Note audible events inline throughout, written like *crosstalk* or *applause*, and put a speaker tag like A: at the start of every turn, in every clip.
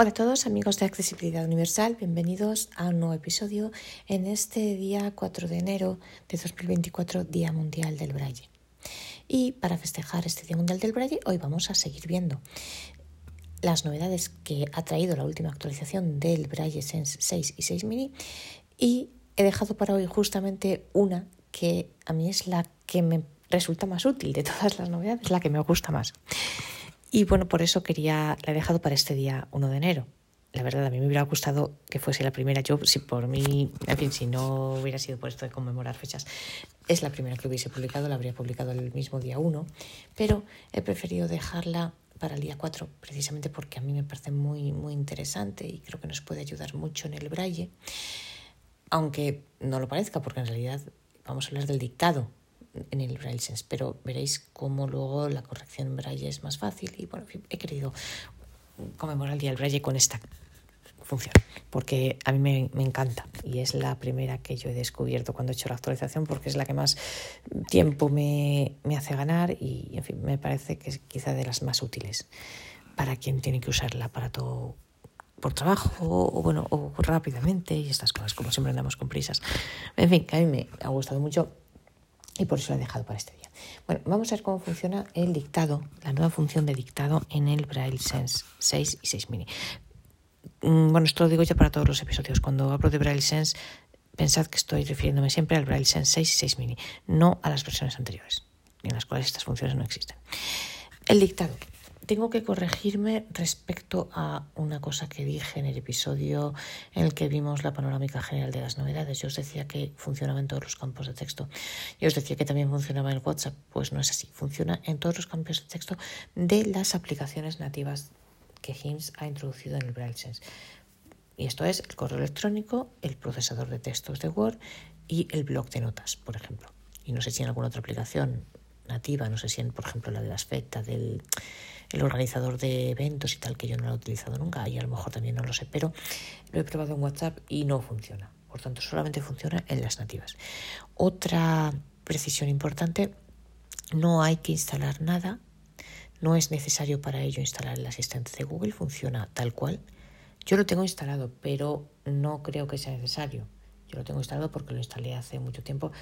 A: Hola a todos amigos de Accesibilidad Universal, bienvenidos a un nuevo episodio en este día 4 de enero de 2024, Día Mundial del Braille. Y para festejar este Día Mundial del Braille, hoy vamos a seguir viendo las novedades que ha traído la última actualización del Braille Sense 6 y 6 mini y he dejado para hoy justamente una que a mí es la que me resulta más útil de todas las novedades, la que me gusta más. Y bueno, por eso quería, la he dejado para este día 1 de enero. La verdad, a mí me hubiera gustado que fuese la primera. Yo, si por mí, en fin, si no hubiera sido por esto de conmemorar fechas, es la primera que hubiese publicado, la habría publicado el mismo día 1, pero he preferido dejarla para el día 4, precisamente porque a mí me parece muy, muy interesante y creo que nos puede ayudar mucho en el braille, aunque no lo parezca, porque en realidad vamos a hablar del dictado, en el Braille Sense, pero veréis cómo luego la corrección en Braille es más fácil y bueno, he querido conmemorar el Día del Braille con esta función, porque a mí me, me, encanta y es la primera que yo he descubierto cuando he hecho la actualización porque es la que más tiempo me, me hace ganar y en fin, me parece que es quizá de las más útiles para quien tiene que usar el aparato por trabajo o, bueno o rápidamente y estas cosas como siempre andamos con prisas. En fin que a mí me ha gustado mucho y por eso lo he dejado para este día. Bueno, vamos a ver cómo funciona el dictado, la nueva función de dictado en el Braille Sense 6 y 6 mini. Mm, bueno, esto lo digo ya para todos los episodios. Cuando hablo de Braille Sense, pensad que estoy refiriéndome siempre al Braille Sense 6 y 6 mini, no a las versiones anteriores, en las cuales estas funciones no existen. El dictado tengo que corregirme respecto a una cosa que dije en el episodio en el que vimos la panorámica general de las novedades. Yo os decía que funcionaba en todos los campos de texto. Yo os decía que también funcionaba en WhatsApp. Pues no es así. Funciona en todos los campos de texto de las aplicaciones nativas que HIMS ha introducido en el Braille Sense. Y esto es el correo electrónico, el procesador de textos de Word y el blog de notas, por ejemplo. Y no sé si en alguna otra aplicación nativa, no sé si en, por ejemplo, la de las FETA, del el organizador de eventos y tal, que yo no lo he utilizado nunca, y a lo mejor también no lo sé, pero lo he probado en WhatsApp y no funciona. Por tanto, solamente funciona en las nativas. Otra precisión importante, no hay que instalar nada, no es necesario para ello instalar el asistente de Google, funciona tal cual. Yo lo tengo instalado, pero no creo que sea necesario. Yo lo tengo instalado porque lo instalé hace mucho tiempo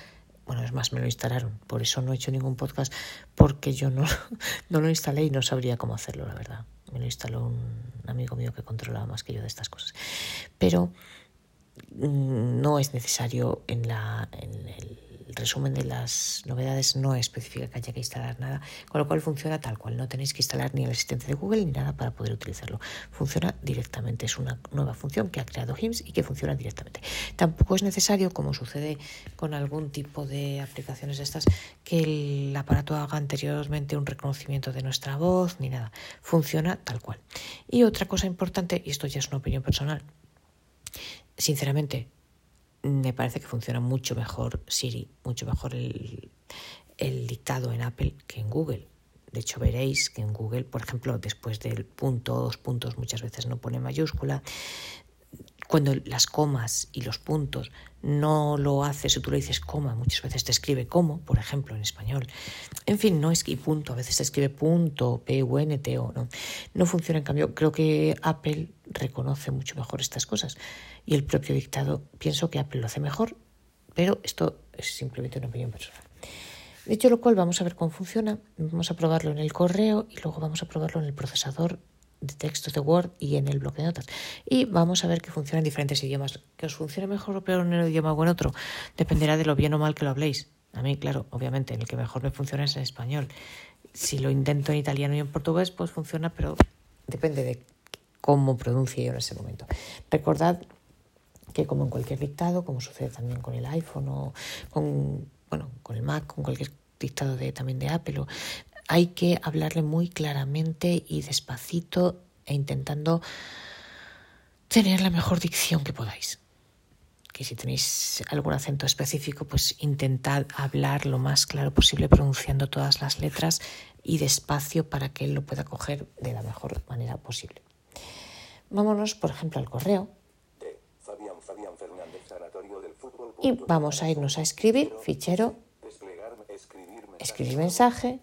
A: bueno, es más, me lo instalaron. Por eso no he hecho ningún podcast, porque yo no, *laughs* no lo instalé y no sabría cómo hacerlo, la verdad. Me lo instaló un amigo mío que controlaba más que yo de estas cosas. Pero mm, no es necesario en, la, el resumen de las novedades no especifica que haya que instalar nada, con lo cual funciona tal cual. No tenéis que instalar ni el asistente de Google ni nada para poder utilizarlo. Funciona directamente. Es una nueva función que ha creado HIMS y que funciona directamente. Tampoco es necesario, como sucede con algún tipo de aplicaciones de estas, que el aparato haga anteriormente un reconocimiento de nuestra voz ni nada. Funciona tal cual. Y otra cosa importante, y esto ya es una opinión personal, sinceramente, me parece que funciona mucho mejor Siri, mucho mejor el, dictado en Apple que en Google. De hecho, veréis que en Google, por ejemplo, después del punto, dos puntos, muchas veces no pone mayúscula. Cuando las comas y los puntos no lo haces o tú le dices coma, muchas veces te escribe como, por ejemplo, en español. En fin, no es que punto, a veces te escribe punto, P, U, N, T, O, no. No funciona, en cambio, creo que Apple reconoce mucho mejor estas cosas y el propio dictado, pienso que Apple lo hace mejor, pero esto es simplemente una opinión personal. Dicho lo cual, vamos a ver cómo funciona, vamos a probarlo en el correo y luego vamos a probarlo en el procesador de textos de Word y en el bloque de notas. Y vamos a ver que funciona en diferentes idiomas. Que os funcione mejor o peor en un idioma o en otro dependerá de lo bien o mal que lo habléis. A mí, claro, obviamente, el que mejor me funciona es en español. Si lo intento en italiano y en portugués, pues funciona, pero depende de cómo pronuncie yo en ese momento. Recordad que como en cualquier dictado, como sucede también con el iPhone o con, bueno, con el Mac, con cualquier dictado de, también de Apple, hay que hablarle muy claramente y despacito e intentando tener la mejor dicción que podáis. Que si tenéis algún acento específico, pues intentad hablar lo más claro posible pronunciando todas las letras y despacio para que él lo pueda coger de la mejor manera posible. Vámonos, por ejemplo, al correo. Y vamos a irnos a escribir, fichero, escribir mensaje,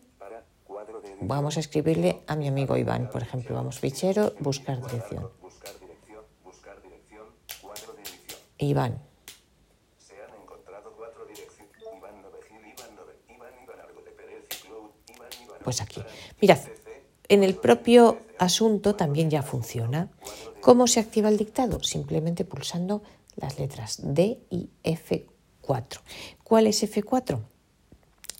A: vamos a escribirle a mi amigo Iván, por ejemplo, vamos fichero, buscar dirección. Iván. Pues aquí. Mirad, en el propio asunto también ya funciona. ¿Cómo se activa el dictado? Simplemente pulsando las letras D y F4. ¿Cuál es F4?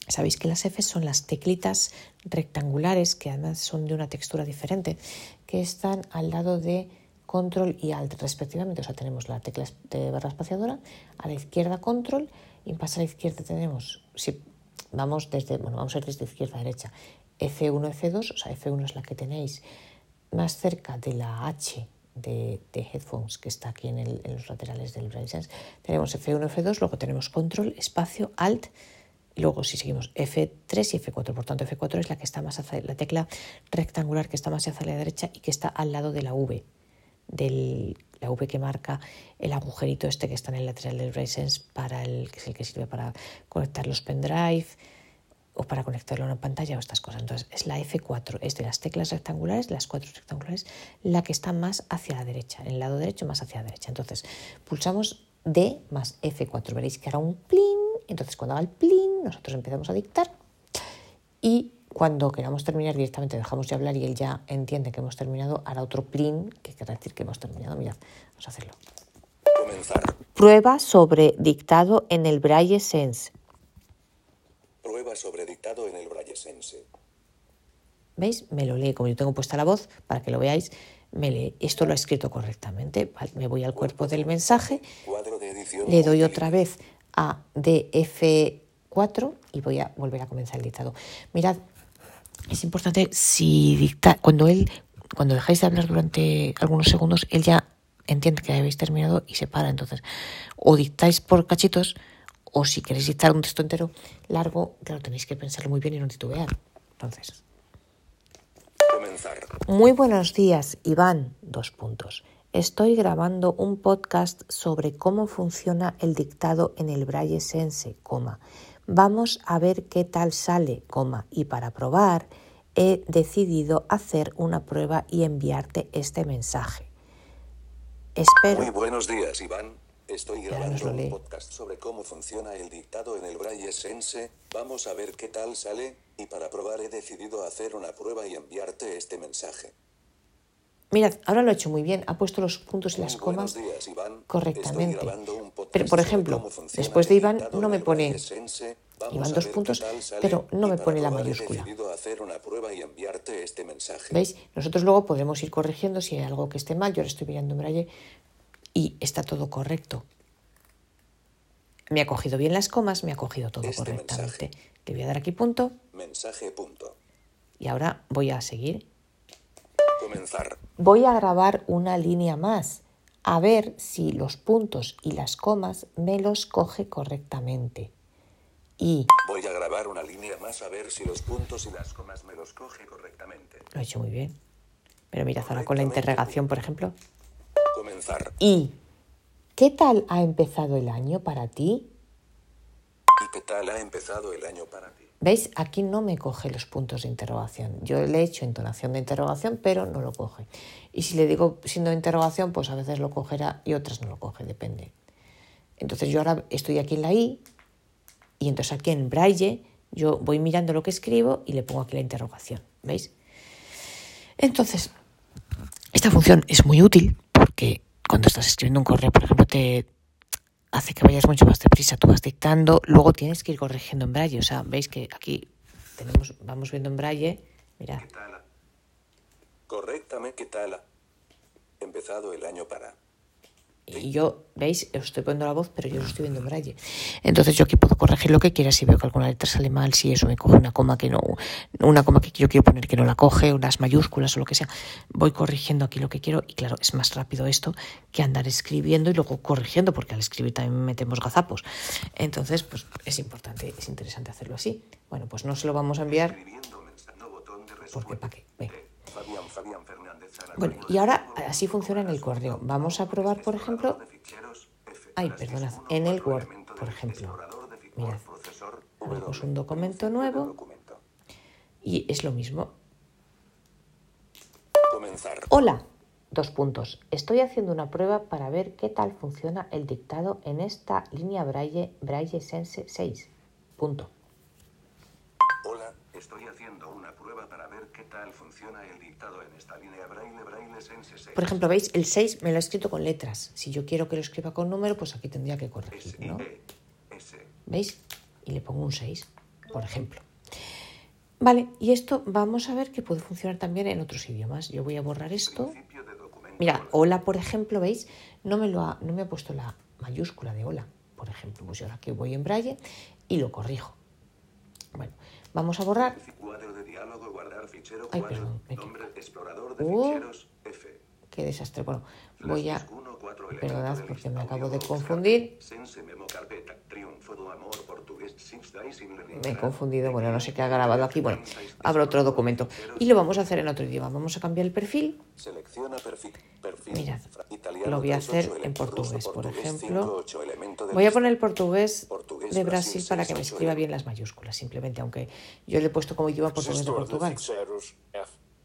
A: Sabéis que las F son las teclitas rectangulares, que además son de una textura diferente, que están al lado de control y alt respectivamente. O sea, tenemos la tecla de barra espaciadora, a la izquierda control y pasa a la izquierda tenemos, si vamos desde, bueno, vamos a ir desde izquierda a derecha, F1, F2, o sea, F1 es la que tenéis más cerca de la H de, headphones que está aquí en, los laterales del Braille Tenemos F1, F2, luego tenemos control, espacio, alt, luego si seguimos F3 y F4, por tanto F4 es la que está más hacia la tecla rectangular que está más hacia la derecha y que está al lado de la V, de la V que marca el agujerito este que está en el lateral del RaceSense para el que es el que sirve para conectar los pendrive o para conectarlo a una pantalla o estas cosas. Entonces es la F4, es de las teclas rectangulares, las cuatro rectangulares, la que está más hacia la derecha, en el lado derecho más hacia la derecha. Entonces pulsamos D más F4, veréis que hará un plin entonces, cuando haga el plin, nosotros empezamos a dictar y cuando queramos terminar directamente dejamos de hablar y él ya entiende que hemos terminado, hará otro plin, que quiere decir que hemos terminado. Mirad, vamos a hacerlo.
B: Comenzar.
A: Prueba sobre dictado en el Braille Sense.
B: Prueba sobre dictado en el Braille Sense.
A: ¿Veis? Me lo lee, como yo tengo puesta la voz, para que lo veáis, me lee. Esto lo ha escrito correctamente. Vale, me voy al cuerpo del mensaje,
B: Cuadro de edición.
A: le doy otra vez a DF4 y voy a volver a comenzar el dictado. Mirad, es importante si dicta, cuando él, cuando dejáis de hablar durante algunos segundos, él ya entiende que habéis terminado y se para. Entonces, o dictáis por cachitos, o si queréis dictar un texto entero largo, claro, tenéis que pensarlo muy bien y no titubear. Entonces,
B: Comenzar.
A: muy buenos días, Iván. Dos puntos. Estoy grabando un podcast sobre cómo funciona el dictado en el Braille Sense, coma. Vamos a ver qué tal sale, coma. Y para probar, he decidido hacer una prueba y enviarte este mensaje. Espero.
B: Muy buenos días, Iván. Estoy grabando un podcast sobre cómo funciona el dictado en el Braille Sense. Vamos a ver qué tal sale. Y para probar he decidido hacer una prueba y enviarte este mensaje.
A: Mirad, ahora lo ha hecho muy bien. Ha puesto los puntos y las comas
B: buenos días, Iván.
A: correctamente. Pero, por ejemplo, después de Iván no me pone Iván dos puntos, pero no me pone la mayúscula.
B: este mensaje.
A: ¿Veis? Nosotros luego podemos ir corrigiendo si hay algo que esté mal. Yo ahora estoy mirando en braille y está todo correcto. Me ha cogido bien las comas, me ha cogido todo
B: Este
A: correctamente.
B: mensaje.
A: Le voy a dar aquí punto
B: Mensaje punto.
A: y ahora voy a seguir.
B: Comenzar.
A: Voy a grabar una línea más a ver si los puntos y las comas me los coge correctamente. Y
B: Voy a grabar una línea más a ver si los puntos y las comas me los coge correctamente.
A: lo he hecho muy bien. Pero mirad ahora con la interrogación, por ejemplo.
B: Comenzar.
A: ¿Y qué tal ha empezado el año para ti?
B: ¿Y qué tal ha empezado el año para ti?
A: ¿Veis? Aquí no me coge los puntos de interrogación. Yo le he hecho entonación de interrogación, pero no lo coge. Y si le digo signo de interrogación, pues a veces lo cogerá y otras no lo coge, depende. Entonces yo ahora estoy aquí en la I y entonces aquí en braille yo voy mirando lo que escribo y le pongo aquí la interrogación. ¿Veis? Entonces, esta función es muy útil porque cuando estás escribiendo un correo, por ejemplo, te hace que vayas mucho más deprisa. Tú vas dictando, luego tienes que ir corrigiendo en braille. O sea, veis que aquí tenemos, vamos viendo en braille. Mirad.
B: Correctamente, ¿qué tal? Empezado el año para.
A: Y yo, veis, os estoy poniendo la voz, pero yo lo estoy viendo en braille. Entonces yo aquí puedo corregir lo que quiera si veo que alguna letra sale mal, si eso me coge una coma que no, una coma que yo quiero poner que no la coge, unas mayúsculas o lo que sea. Voy corrigiendo aquí lo que quiero y claro, es más rápido esto que andar escribiendo y luego corrigiendo, porque al escribir también metemos gazapos. Entonces, pues es importante, es interesante hacerlo así. Bueno, pues no se lo vamos a enviar porque para qué. Venga. Bueno, y ahora así funciona en el correo. Vamos a probar, por ejemplo, Ay, perdonad,
B: 1,
A: en el Word, por ejemplo. Mirad. Abrimos un documento nuevo. y es lo mismo. Hola, Dos puntos. Estoy haciendo una prueba para ver qué tal funciona el dictado en esta línea Braille, Braille Sense 6. Punto.
B: Estoy haciendo una prueba para ver qué tal funciona el dictado en esta línea Braille Braille Sense 6.
A: Por ejemplo, ¿veis? El 6 me lo ha escrito con letras. Si yo quiero que lo escriba con número, pues aquí tendría que corregir, ¿no?
B: S.
A: ¿Veis? Y le pongo un 6, por ejemplo. Vale, y esto vamos a ver que puede funcionar también en otros idiomas. Yo voy a borrar esto. Mira, hola, por ejemplo, ¿veis? No me, lo ha, no me ha puesto la mayúscula de hola, por ejemplo. Pues yo ahora que voy en braille y lo corrijo. Bueno, vamos a borrar.
B: Cuadro de diálogo, guardar fichero,
A: Ay, perdón,
B: nombre, explorador de
A: Oh.
B: ficheros, F.
A: Qué desastre. Bueno, voy a... Perdonad porque me acabo de confundir. Me he confundido, bueno, no sé qué ha grabado aquí. Bueno, abro otro documento y lo vamos a hacer en otro idioma. Vamos a cambiar el perfil. Mirad, lo voy a
B: 38,
A: hacer en portugués, por ejemplo.
B: 58, elemento de
A: Voy a poner el Portugués, de
B: Brasil,
A: para que me
B: 68,
A: escriba bien las mayúsculas, simplemente, aunque yo le he puesto como idioma portugués de Portugal.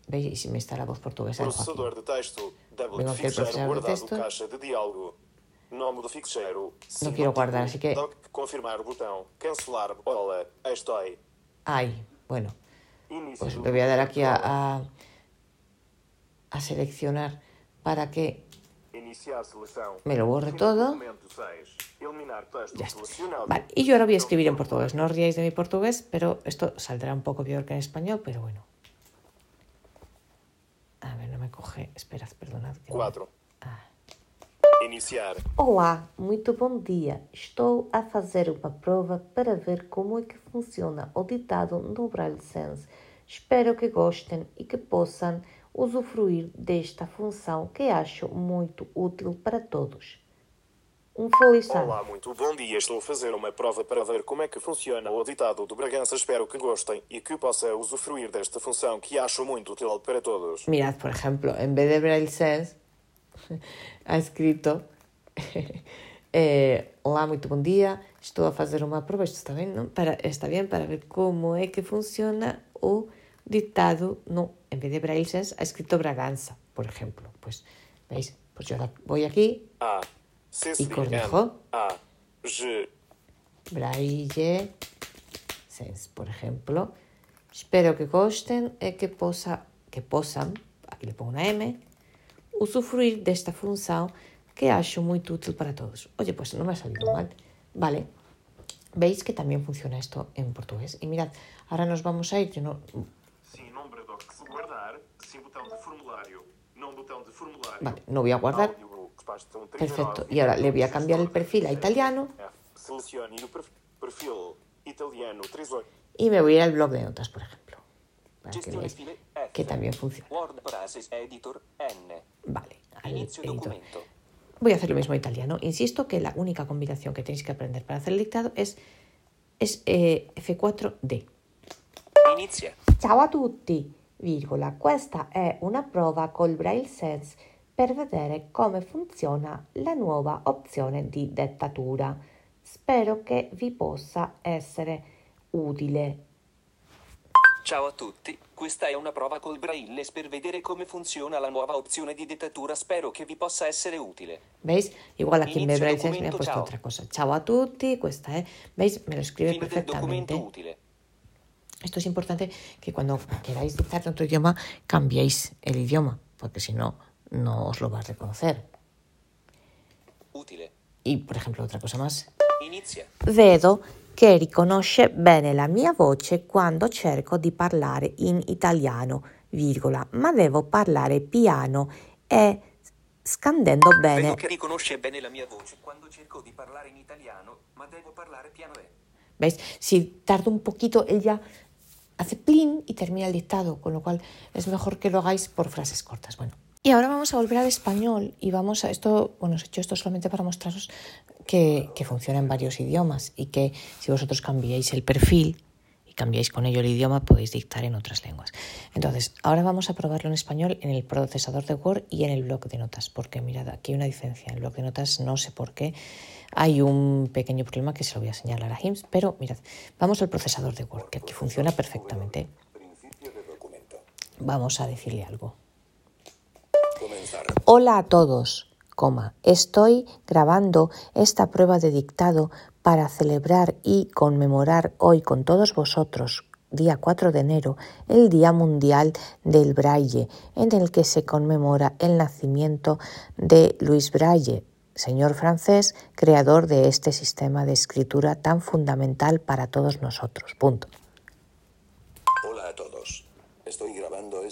A: ¿Veis? Y si me está la voz portuguesa Vengo aquí
C: ficheiro
A: procesador de texto.
C: Nome do ficheiro.
A: No quiero guardar, así que-
C: confirmar botão. Cancelar. Hola, estoy.
A: Ay, bueno, pues le voy a dar aquí a, a seleccionar para que
C: Iniciar seleção.
A: me lo
C: do
A: todo.
C: documento 6. Eliminar texto
A: Ya está. Vale, y yo ahora voy a escribir en portugués. No os riáis de mi portugués, pero esto saldrá un poco peor que en español, pero bueno. A ver, no me coge. Esperad, perdonad. que
C: 4.
A: Ah.
C: Iniciar.
A: Olá, muito bom dia. Estou a fazer uma prova para ver como é que funciona o ditado no Braille Sense. Espero que gostem e que possam usufruir desta função que acho muito útil para todos. Um feliz ano.
C: Olá, muito bom dia. Estou a fazer uma prova para ver como é que funciona o ditado do Bragança. Espero que gostem e que possa usufruir desta função que acho muito útil para todos.
A: Mirad, por ejemplo, en vez de Braille Sense, *laughs* ha escrito: *laughs* eh, Olá, muito bom dia. Estou a fazer uma prova. Isto está bem, não? Para, está bien para ver como é que funciona o ditado. No, en vez de Braille Sense, ha escrito Braganza, por ejemplo. Pues, ¿veis? Pues yo voy aquí, Y corrijo. Braille Sense, por ejemplo. Espero que gosten e que, posa, que possam, aquí le pongo una M, usufruir desta função que acho muito útil para todos. Oye, pues no me ha salido mal. Vale. ¿Veis que también funciona esto en portugués? Y mirad, ahora nos vamos a ir. Yo no... Vale, no voy a guardar.
C: Um
A: Perfecto.
C: 39,
A: Y ahora le voy a cambiar el perfil a italiano
C: F. Selecione o perf- perfil italiano 38.
A: y me voy a ir al blog de notas, por ejemplo. Para que veáis que también funciona. Vale, al editor. Voy a hacer lo mismo en italiano. Insisto que la única combinación que tenéis que aprender para hacer el dictado es, es eh, F4D.
D: Inizia.
A: Ciao a tutti, virgola. Questa è una prova col Braille Sense per vedere come funziona la nuova opzione di dettatura. Spero che vi possa essere utile.
D: Ciao a tutti, questa è una prova col Braille per vedere come funziona la nuova opzione di dettatura. Spero che vi possa essere utile.
A: ¿Veis? Igual aquí en
D: Inicio
A: Braille Sense me ha puesto
D: ciao.
A: otra cosa. Ciao a tutti, questa è. ¿Veis? Me lo escribe
D: Fine del documento utile.
A: Esto es importante que cuando queráis dictar en otro idioma cambiéis el idioma, porque si no, no os lo va a reconocer.
D: Utile.
A: Y, por ejemplo, otra cosa más.
D: Inizia.
A: Vedo che riconosce bene la mia voce quando cerco di parlare in italiano, virgola, ma devo parlare piano e scandendo bene.
D: Vedo che riconosce bene la mia voce quando cerco di parlare in italiano, ma devo parlare piano e.
A: ¿Veis? Si tardo un poquito, él ya hace plin y termina el dictado, con lo cual es mejor que lo hagáis por frases cortas. Bueno. Y ahora vamos a volver al español y vamos a esto, bueno, os he hecho esto solamente para mostraros que, que funciona en varios idiomas y que si vosotros cambiáis el perfil y cambiáis con ello el idioma, podéis dictar en otras lenguas. Entonces, ahora vamos a probarlo en español en el procesador de Word y en el bloc de notas, porque mirad, aquí hay una diferencia. En el bloc de notas no sé por qué hay un pequeño problema que se lo voy a señalar a Hims, pero mirad, vamos al procesador de Word, que aquí funciona perfectamente. Vamos a decirle algo. Hola a todos, coma. Estoy grabando esta prueba de dictado para celebrar y conmemorar hoy con todos vosotros, día 4 de enero, el Día Mundial del Braille, en el que se conmemora el nacimiento de Luis Braille, señor francés, creador de este sistema de escritura tan fundamental para todos nosotros. Punto.
B: Hola a todos. Estoy grabando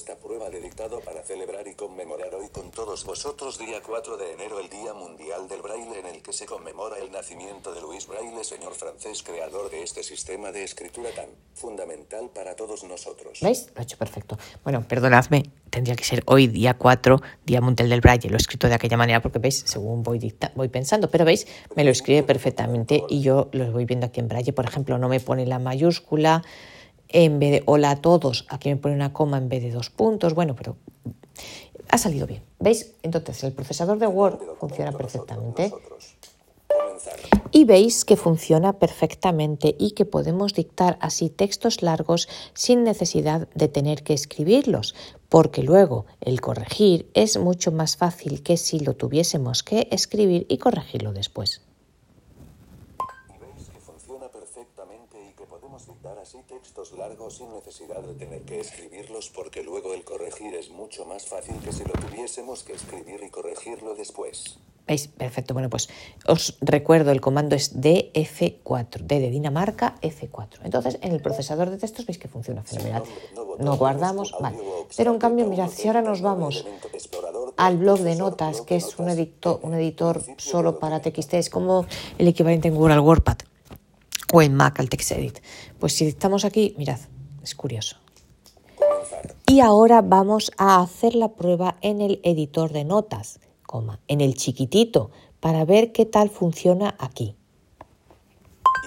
B: esta prueba de dictado para celebrar y conmemorar hoy con todos vosotros día 4 de enero el Día Mundial del Braille en el que se conmemora el nacimiento de Luis Braille, señor francés creador de este sistema de escritura tan fundamental para todos nosotros.
A: ¿Veis? Lo he hecho perfecto. Bueno, perdonadme, tendría que ser hoy día 4, Día Mundial del Braille. Lo he escrito de aquella manera porque, ¿veis? Según voy, dicta voy pensando, pero, ¿veis? Me lo escribe perfectamente y yo lo voy viendo aquí en Braille. Por ejemplo, no me pone la mayúscula en vez de hola a todos, aquí me pone una coma en vez de dos puntos. Bueno, pero ha salido bien. ¿Veis? Entonces, el procesador de Word funciona perfectamente. Y veis que funciona perfectamente y que podemos dictar así textos largos sin necesidad de tener que escribirlos, porque luego el corregir es mucho más fácil que si lo tuviésemos que escribir y corregirlo después.
B: Y veis que funciona perfectamente y que podemos dictar así textos largos sin necesidad de tener que escribirlos porque luego el corregir es mucho más fácil que si lo tuviésemos que escribir y corregirlo después.
A: ¿Veis? Perfecto. Bueno, pues os recuerdo, el comando es DF4, D de Dinamarca, F4. Entonces, en el procesador de textos veis que funciona fenomenal. No guardamos, vale. Pero en cambio, mirad, si ahora nos vamos al blog de notas, que es un editor, un editor solo para TXT, es como el equivalente en Google al WordPad o en Mac al TextEdit. Pues si dictamos aquí, mirad, es curioso. Y ahora vamos a hacer la prueba en el editor de notas, coma, en el chiquitito, para ver qué tal funciona aquí.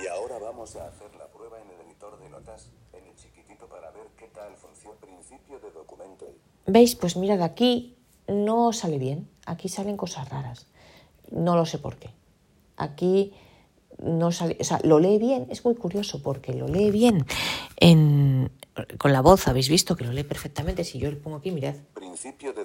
B: Y ahora vamos a hacer la prueba en el editor de notas, en el chiquitito para ver qué tal funciona principio de documento.
A: ¿Veis? Pues mirad, aquí no sale bien. Aquí salen cosas raras. No lo sé por qué. Aquí no sale, o sea, lo lee bien, es muy curioso porque lo lee bien en, con la voz, habéis visto que lo lee perfectamente. Si yo le pongo aquí, mirad.
B: Principio de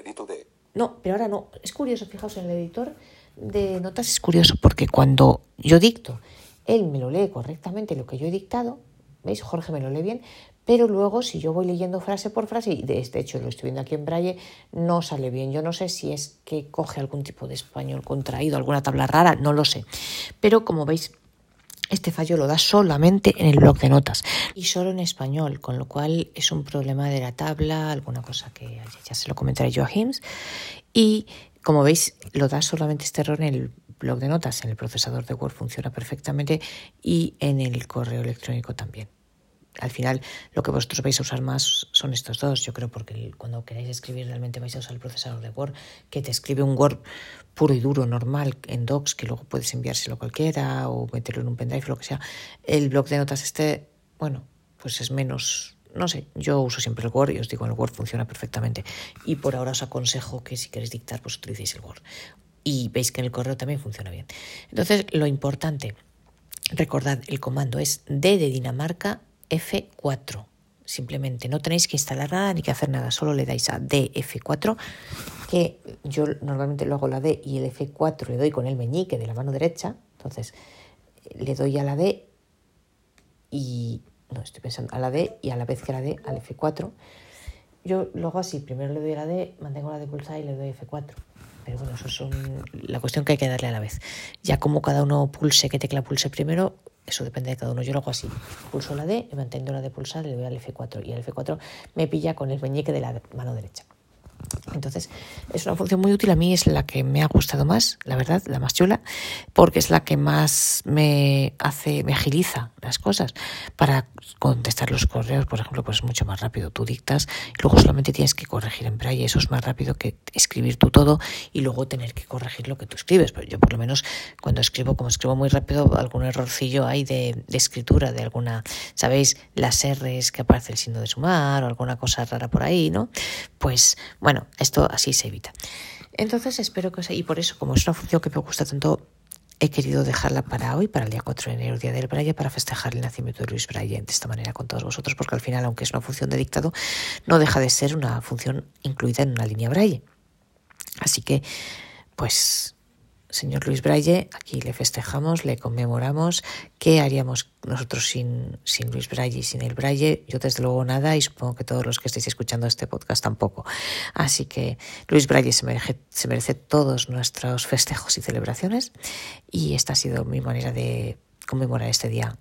B: edito de.
A: No, pero ahora no. Es curioso, fijaos, en el editor de notas es curioso porque cuando yo dicto, él me lo lee correctamente lo que yo he dictado, ¿veis? Jorge me lo lee bien, pero luego si yo voy leyendo frase por frase, y de este hecho lo estoy viendo aquí en Braille, no sale bien. Yo no sé si es que coge algún tipo de español contraído, alguna tabla rara, no lo sé. Pero como veis, este fallo lo da solamente en el bloc de notas y solo en español, con lo cual es un problema de la tabla, alguna cosa que ya se lo comentaré yo a Hims. Y como veis, lo da solamente este error en el bloc de notas, en el procesador de Word funciona perfectamente y en el correo electrónico también. Al final, lo que vosotros vais a usar más son estos dos, yo creo, porque cuando queráis escribir realmente vais a usar el procesador de Word, que te escribe un Word puro y duro, normal, en docs, que luego puedes enviárselo a cualquiera o meterlo en un pendrive, lo que sea. El bloc de notas este, bueno, pues es menos, no sé, yo uso siempre el Word y os digo, el Word funciona perfectamente. Y por ahora os aconsejo que si queréis dictar, pues utilicéis el Word. Y veis que en el correo también funciona bien. Entonces, lo importante, recordad, el comando es D de Dinamarca F4. Simplemente no tenéis que instalar nada ni que hacer nada, solo le dais a DF4, que yo normalmente lo hago la D y el F4 le doy con el meñique de la mano derecha. Entonces, le doy a la D y. No, estoy pensando a la D y a la vez que la D al F4. Yo lo hago así: primero le doy a la D, mantengo la D pulsada y le doy F4. Pero bueno, eso es la cuestión que hay que darle a la vez. Ya como cada uno pulse, qué tecla pulse primero, eso depende de cada uno. Yo lo hago así. Pulso la D, mantengo la D pulsada le doy al F4. Y el F4 me pilla con el meñique de la mano derecha. Entonces, es una función muy útil. A mí es la que me ha gustado más, la verdad, la más chula, porque es la que más me hace, me agiliza las cosas. Para contestar los correos, por ejemplo, pues es mucho más rápido. Tú dictas y luego solamente tienes que corregir en braille. Eso es más rápido que escribir tú todo y luego tener que corregir lo que tú escribes. Pero yo, por lo menos, cuando escribo, como escribo muy rápido, algún errorcillo hay de, de escritura, de alguna, ¿sabéis? Las R's que aparece el signo de sumar o alguna cosa rara por ahí, ¿no? Pues, bueno, esto así se evita. Entonces espero que os... Y por eso, como es una función que me gusta tanto, he querido dejarla para hoy, para el día 4 de enero, Día del Braille, para festejar el nacimiento de Luis Braille de esta manera con todos vosotros, porque al final, aunque es una función de dictado, no deja de ser una función incluida en una línea Braille. Así que, pues señor Luis Braille, aquí le festejamos, le conmemoramos. ¿Qué haríamos nosotros sin, sin Luis Braille y sin el Braille? Yo desde luego nada y supongo que todos los que estéis escuchando este podcast tampoco. Así que Luis Braille se merece, se merece todos nuestros festejos y celebraciones y esta ha sido mi manera de conmemorar este día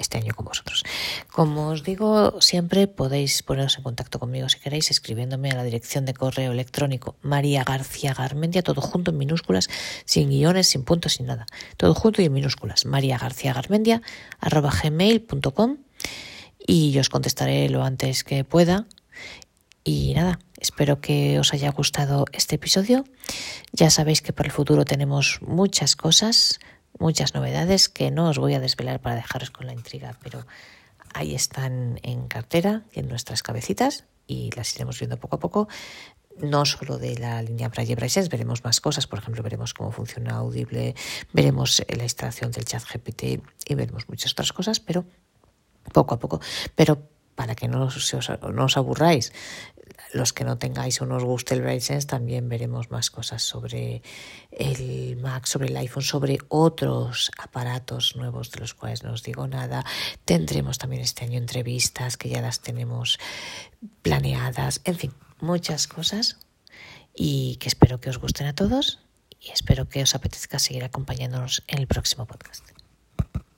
A: este año con vosotros. Como os digo, siempre podéis poneros en contacto conmigo si queréis escribiéndome a la dirección de correo electrónico María García Garmendia, todo junto en minúsculas, sin guiones, sin puntos, sin nada. Todo junto y en minúsculas. María García Garmendia, arroba gmail.com y yo os contestaré lo antes que pueda. Y nada, espero que os haya gustado este episodio. Ya sabéis que para el futuro tenemos muchas cosas muchas novedades que no os voy a desvelar para dejaros con la intriga, pero ahí están en cartera en nuestras cabecitas y las iremos viendo poco a poco. No solo de la línea Braille Braille, veremos más cosas, por ejemplo, veremos cómo funciona Audible, veremos la instalación del chat GPT y veremos muchas otras cosas, pero poco a poco. Pero para que no os, no os aburráis, los que no tengáis o no os guste el Braille también veremos más cosas sobre el Mac, sobre el iPhone, sobre otros aparatos nuevos de los cuales no os digo nada. Tendremos también este año entrevistas que ya las tenemos planeadas, en fin, muchas cosas y que espero que os gusten a todos y espero que os apetezca seguir acompañándonos en el próximo podcast.